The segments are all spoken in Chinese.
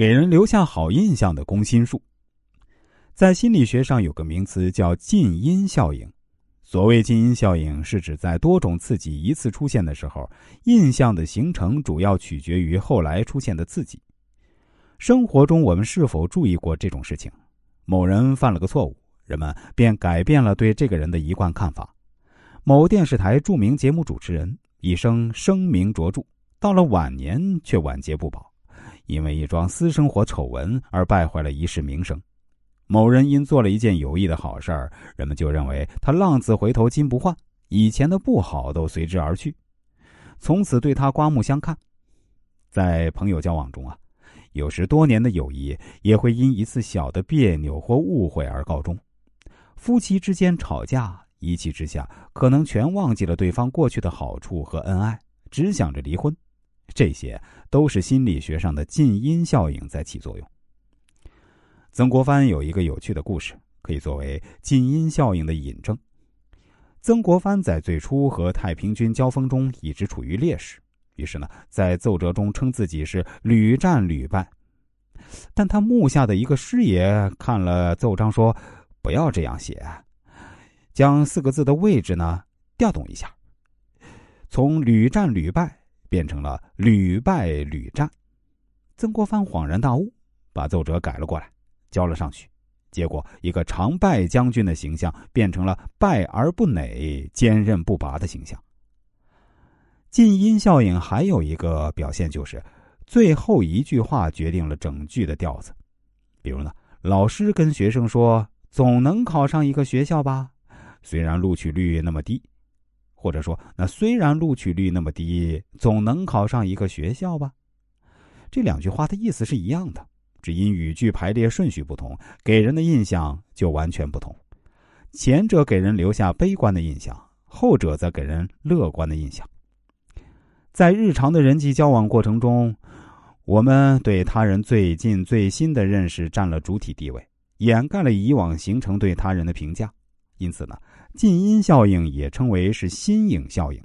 给人留下好印象的攻心术。在心理学上有个名词叫近因效应。所谓近因效应，是指在多种刺激一次出现的时候，印象的形成主要取决于后来出现的刺激。生活中，我们是否注意过这种事情？某人犯了个错误，人们便改变了对这个人的一贯看法。某电视台著名节目主持人一生声名卓著，到了晚年却晚节不保，因为一桩私生活丑闻而败坏了一世名声。某人因做了一件有益的好事儿，人们就认为他浪子回头金不换，以前的不好都随之而去，从此对他刮目相看。在朋友交往中啊，有时多年的友谊也会因一次小的别扭或误会而告终。夫妻之间吵架，一气之下可能全忘记了对方过去的好处和恩爱，只想着离婚。这些都是心理学上的近因效应在起作用。曾国藩有一个有趣的故事，可以作为近因效应的引证。曾国藩在最初和太平军交锋中一直处于劣势，于是呢，在奏折中称自己是屡战屡败。但他幕下的一个师爷看了奏章，说：“不要这样写，将四个字的位置呢调动一下，从屡战屡败变成了屡败屡战。”曾国藩恍然大悟，把奏折改了过来。交了上去，结果一个常败将军的形象变成了败而不馁、坚韧不拔的形象。近因效应还有一个表现就是，最后一句话决定了整句的调子。比如呢，老师跟学生说：“总能考上一个学校吧，虽然录取率那么低。”或者说：“那虽然录取率那么低，总能考上一个学校吧。”这两句话的意思是一样的。只因语句排列顺序不同，给人的印象就完全不同。前者给人留下悲观的印象，后者则给人乐观的印象。在日常的人际交往过程中，我们对他人最近最新的认识占了主体地位，掩盖了以往形成对他人的评价。因此呢，近因效应也称为是新颖效应。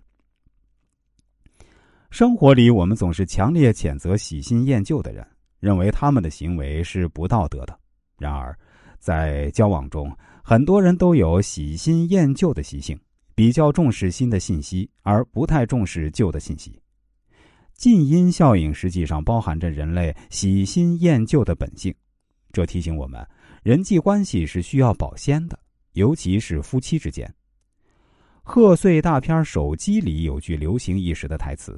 生活里，我们总是强烈谴责喜新厌旧的人。认为他们的行为是不道德的。然而，在交往中，很多人都有喜新厌旧的习性，比较重视新的信息，而不太重视旧的信息。近因效应实际上包含着人类喜新厌旧的本性，这提醒我们，人际关系是需要保鲜的，尤其是夫妻之间。贺岁大片《手机》里有句流行一时的台词。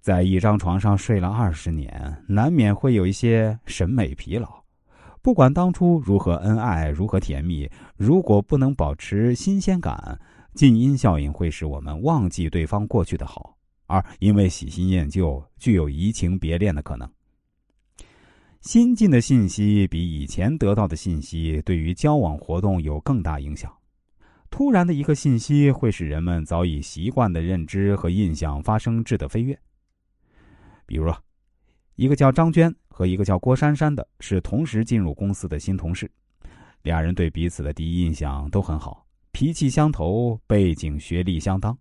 在一张床上睡了二十年，难免会有一些审美疲劳。不管当初如何恩爱，如何甜蜜，如果不能保持新鲜感，静音效应会使我们忘记对方过去的好，而因为喜新厌旧，具有移情别恋的可能。新进的信息比以前得到的信息对于交往活动有更大影响。突然的一个信息会使人们早已习惯的认知和印象发生质的飞跃。比如，一个叫张娟和一个叫郭珊珊的，是同时进入公司的新同事。俩人对彼此的第一印象都很好，脾气相投，背景学历相当，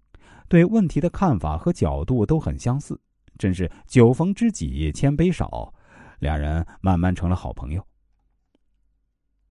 对问题的看法和角度都很相似，真是酒逢知己千杯少。俩人慢慢成了好朋友。